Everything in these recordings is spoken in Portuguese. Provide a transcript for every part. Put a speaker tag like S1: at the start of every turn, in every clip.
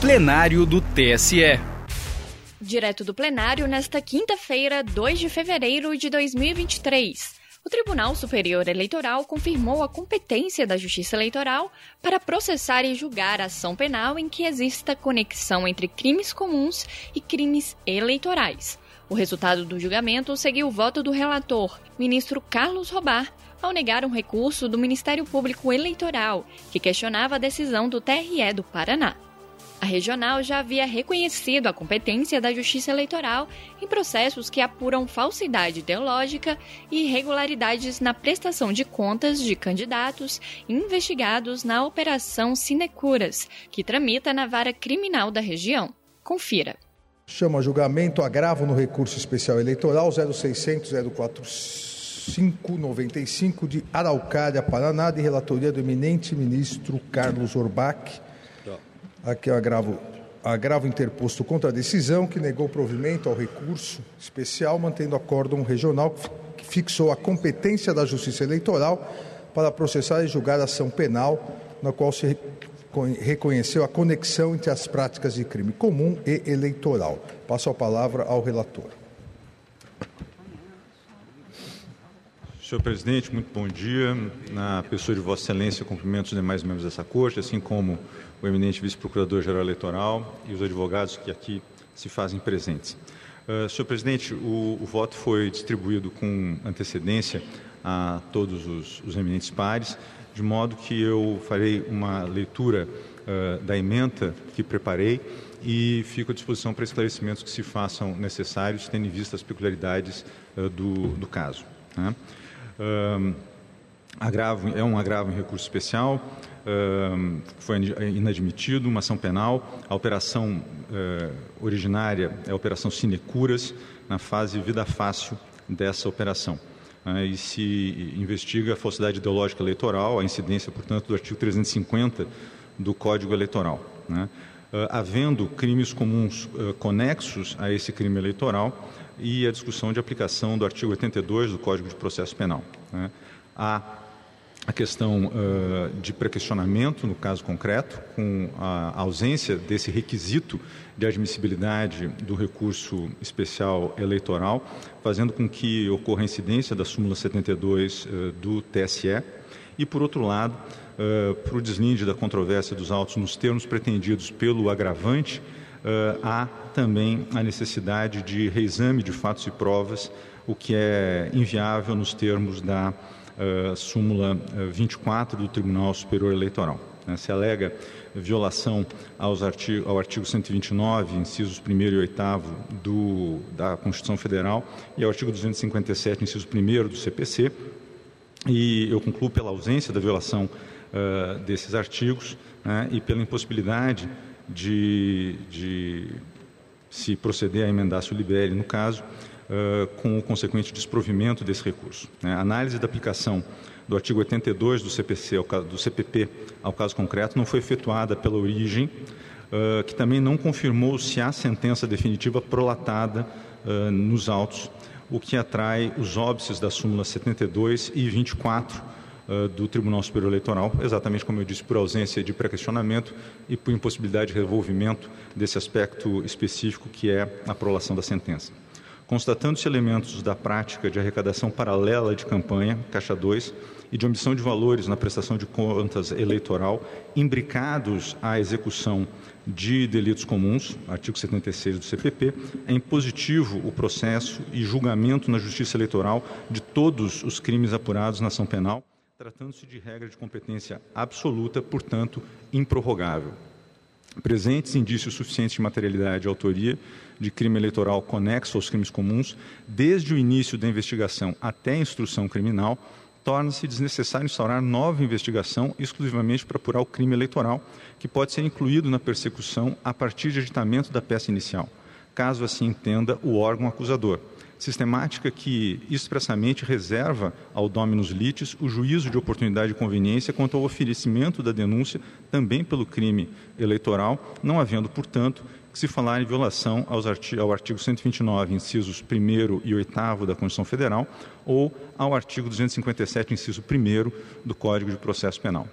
S1: plenário do TSE.
S2: Direto do plenário, nesta quinta-feira, 2 de fevereiro de 2023. O Tribunal Superior Eleitoral confirmou a competência da Justiça Eleitoral para processar e julgar ação penal em que exista conexão entre crimes comuns e crimes eleitorais. O resultado do julgamento seguiu o voto do relator, ministro Carlos Robar, ao negar um recurso do Ministério Público Eleitoral, que questionava a decisão do TRE do Paraná. A regional já havia reconhecido a competência da Justiça Eleitoral em processos que apuram falsidade ideológica e irregularidades na prestação de contas de candidatos investigados na Operação Sinecuras, que tramita na vara criminal da região. Confira.
S3: Chama julgamento agravo no recurso especial eleitoral 0600 04595 de Araucária, Paraná, de relatoria do eminente ministro Carlos Orbach Aqui eu agravo, agravo interposto contra a decisão que negou provimento ao recurso especial, mantendo acórdão regional que fixou a competência da Justiça Eleitoral para processar e julgar a ação penal, na qual se reconheceu a conexão entre as práticas de crime comum e eleitoral. Passo a palavra ao relator.
S4: Senhor presidente, muito bom dia. Na pessoa de Vossa Excelência, cumprimento os demais membros dessa corte, assim como o eminente vice-procurador-geral eleitoral e os advogados que aqui se fazem presentes. Uh, senhor presidente, o, o, voto foi distribuído com antecedência a todos os, os eminentes pares, de modo que eu farei uma leitura uh, da emenda que preparei e fico à disposição para esclarecimentos que se façam necessários, tendo em vista as peculiaridades uh, do, do, caso. Né? Agravo, é um agravo em recurso especial, foi inadmitido, uma ação penal. A operação uh, originária é a operação Sinecuras, na fase vida fácil dessa operação. Uh, e se investiga a falsidade ideológica eleitoral, a incidência, portanto, do artigo 350 do Código Eleitoral. Né? Uh, havendo crimes comuns conexos a esse crime eleitoral e a discussão de aplicação do artigo 82 do Código de Processo Penal. Né? Há a questão uh, de prequestionamento, no caso concreto, com a ausência desse requisito de admissibilidade do recurso especial eleitoral, fazendo com que ocorra incidência da súmula 72 uh, do TSE, e, por outro lado, uh, para o deslinde da controvérsia dos autos nos termos pretendidos pelo agravante, há também a necessidade de reexame de fatos e provas, o que é inviável nos termos da uh, súmula 24 do Tribunal Superior Eleitoral. Né? Se alega violação artigo, ao artigo 129, incisos 1 e 8 do, da Constituição Federal e ao artigo 257, inciso 1 do CPC, e eu concluo pela ausência da violação uh, desses artigos né, e pela impossibilidade de, de se proceder a emendar se libere, no caso, uh, com o consequente desprovimento desse recurso. Né? A análise da aplicação do artigo 82 do, CPC, do CPP ao caso concreto não foi efetuada pela origem, uh, que também não confirmou se há sentença definitiva prolatada nos autos, o que atrai os óbices da súmula 72 e 24 do Tribunal Superior Eleitoral, exatamente como eu disse, por ausência de pré-questionamento e por impossibilidade de revolvimento desse aspecto específico que é a prolação da sentença. Constatando-se elementos da prática de arrecadação paralela de campanha, caixa 2, e de omissão de valores na prestação de contas eleitoral, imbricados à execução de delitos comuns, artigo 76 do CPP, é impositivo o processo e julgamento na Justiça Eleitoral de todos os crimes apurados na ação penal, tratando-se de regra de competência absoluta, portanto, improrrogável. Presentes indícios suficientes de materialidade e autoria de crime eleitoral conexo aos crimes comuns, desde o início da investigação até a instrução criminal, torna-se desnecessário instaurar nova investigação exclusivamente para apurar o crime eleitoral, que pode ser incluído na persecução a partir de agitamento da peça inicial, caso assim entenda o órgão acusador sistemática que expressamente reserva ao dominus litis o juízo de oportunidade e conveniência quanto ao oferecimento da denúncia também pelo crime eleitoral, não havendo, portanto, que se falar em violação ao artigo 129, incisos 1 e 8 da Constituição Federal, ou ao artigo 257, inciso 1 do Código de Processo Penal.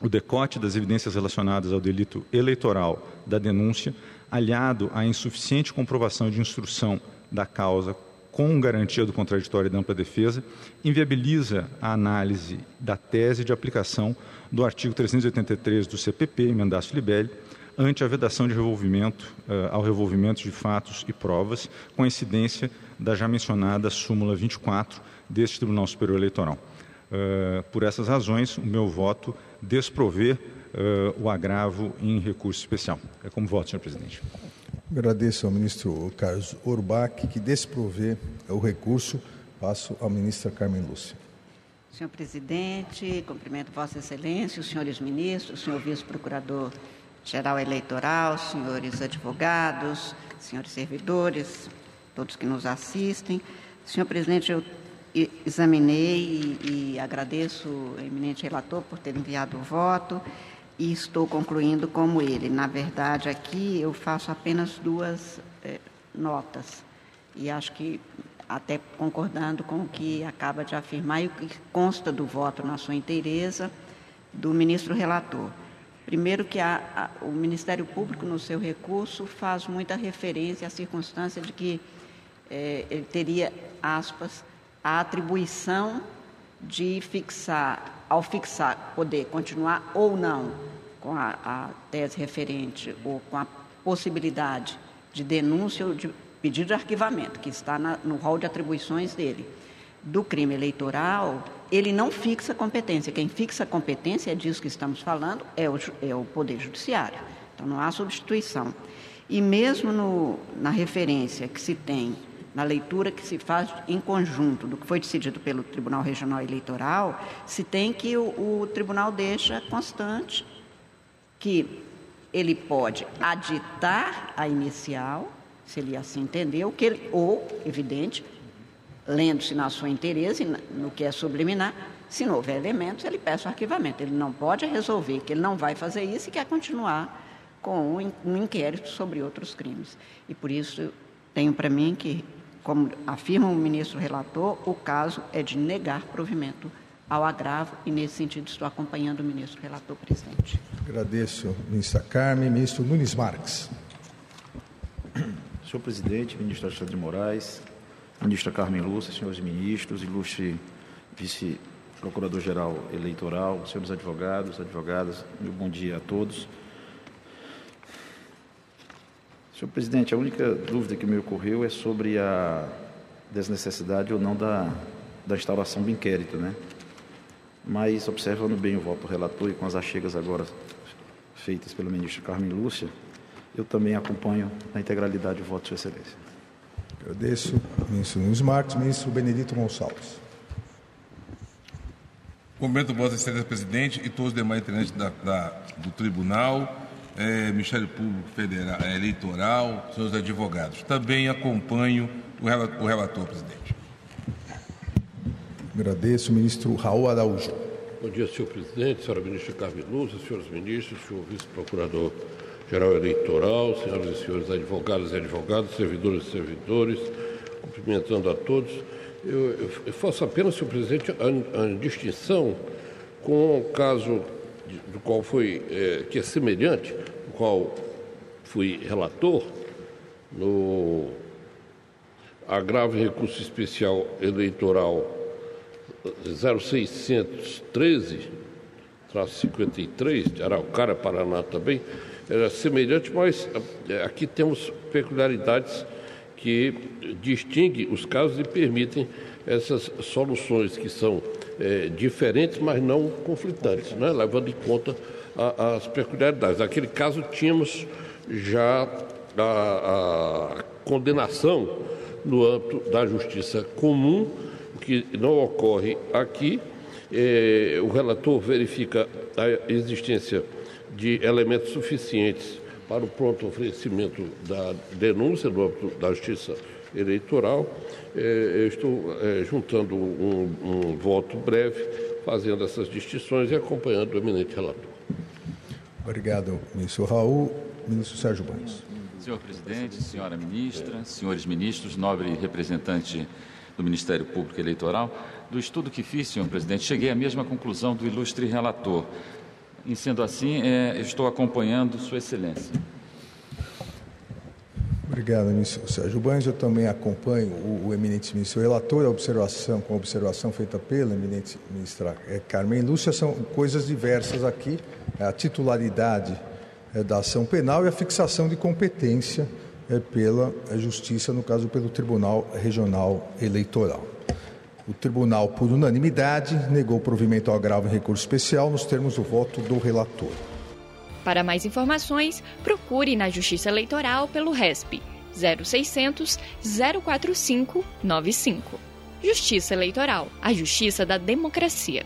S4: o decote das evidências relacionadas ao delito eleitoral da denúncia, aliado à insuficiente comprovação de instrução da causa com garantia do contraditório e da ampla defesa, inviabiliza a análise da tese de aplicação do artigo 383 do CPP, emendaço Libelli, ante a vedação de revolvimento uh, ao revolvimento de fatos e provas, com incidência da já mencionada súmula 24 deste Tribunal Superior Eleitoral. Uh, por essas razões, o meu voto desprover uh, o agravo em recurso especial. É como voto, senhor presidente.
S3: Agradeço ao ministro Carlos Orbach, que desprover o recurso. Passo à ministra Carmen Lúcia.
S5: Senhor presidente, cumprimento Vossa Excelência, os senhores ministros, senhor vice-procurador-geral eleitoral, senhores advogados, senhores servidores, todos que nos assistem. Senhor presidente, eu examinei e, e agradeço o eminente relator por ter enviado o voto e estou concluindo como ele. Na verdade, aqui eu faço apenas duas eh, notas e acho que até concordando com o que acaba de afirmar e o que consta do voto na sua inteireza do ministro relator. Primeiro que a, a, o Ministério Público, no seu recurso, faz muita referência à circunstância de que eh, ele teria, aspas, a atribuição de fixar, ao fixar, poder continuar ou não com a, a tese referente ou com a possibilidade de denúncia ou de pedido de arquivamento, que está na, no rol de atribuições dele, do crime eleitoral, ele não fixa competência. Quem fixa competência, é disso que estamos falando, é o, é o Poder Judiciário. Então, não há substituição. E mesmo no, na referência que se tem na leitura que se faz em conjunto do que foi decidido pelo Tribunal Regional Eleitoral, se tem que o, o tribunal deixa constante que ele pode aditar a inicial, se ele assim entendeu, que ele, ou, evidente, lendo-se na sua interesse, no que é subliminar, se não houver elementos, ele peça o arquivamento. Ele não pode resolver que ele não vai fazer isso e quer continuar com um, inquérito sobre outros crimes. E por isso tenho para mim que como afirma o ministro relator, o caso é de negar provimento ao agravo e, nesse sentido, estou acompanhando o ministro relator, presidente.
S3: Agradeço, ministra Carmen. Ministro Nunes Marques.
S6: Senhor presidente, ministro Alexandre de Moraes, ministra Carmen Lúcia, senhores ministros, ilustre vice-procurador-geral eleitoral, senhores advogados, advogadas, meu bom dia a todos. Senhor presidente, a única dúvida que me ocorreu é sobre a desnecessidade ou não da, da instauração do inquérito, né? Mas, observando bem o voto relator e com as achegas agora feitas pelo ministro Carmen Lúcia, eu também acompanho na integralidade o voto de Sua Excelência.
S3: Agradeço, ministro Nunes Marques. Ministro Benedito Gonçalves.
S7: Cumprimento Vossa Excelência Presidente e todos os demais integrantes da, da, do Tribunal é, Ministério Público Federal, é, Eleitoral, seus advogados. Também acompanho o, o relator, presidente.
S3: Agradeço, ministro Raul Araújo.
S8: Bom dia, senhor presidente, senhora ministra Carmen Lúcia, senhores ministros, senhor vice-procurador-geral eleitoral, senhoras e senhores advogados e advogadas, servidores e servidores, cumprimentando a todos. Eu, eu faço apenas, senhor presidente, a, a distinção com o caso do qual foi, é, que é semelhante, do qual fui relator, no agravo recurso especial eleitoral 0613, traço 53, de Araucária, Paraná também, era semelhante, mas é, aqui temos peculiaridades que distinguem os casos e permitem essas soluções que são é, diferentes, mas não conflitantes, né? levando em conta a, as peculiaridades. Naquele caso, tínhamos já a, a condenação no âmbito da justiça comum, o que não ocorre aqui. É, o relator verifica a existência de elementos suficientes para o pronto oferecimento da denúncia no âmbito da justiça eleitoral. É, eu estou é, juntando um, um voto breve, fazendo essas distinções e acompanhando o eminente relator.
S3: Obrigado, ministro Raul. Ministro Sérgio Banhos.
S9: Senhor presidente, senhora ministra, senhores ministros, nobre representante do Ministério Público Eleitoral, do estudo que fiz, senhor presidente, cheguei à mesma conclusão do ilustre relator. Em sendo assim, é, estou acompanhando Sua Excelência.
S3: Obrigado, ministro Sérgio Banhos. Eu também acompanho o, o eminente ministro relator, a observação, com a observação feita pela eminente ministra é, Carmen Lúcia, são coisas diversas aqui, é a titularidade é, da ação penal e a fixação de competência pela Justiça, no caso pelo Tribunal Regional Eleitoral. O tribunal, por unanimidade, negou o provimento ao agravo em recurso especial nos termos do voto do relator.
S2: Para mais informações, procure na Justiça Eleitoral pelo RESP 0600 045 95. Justiça Eleitoral, a justiça da democracia.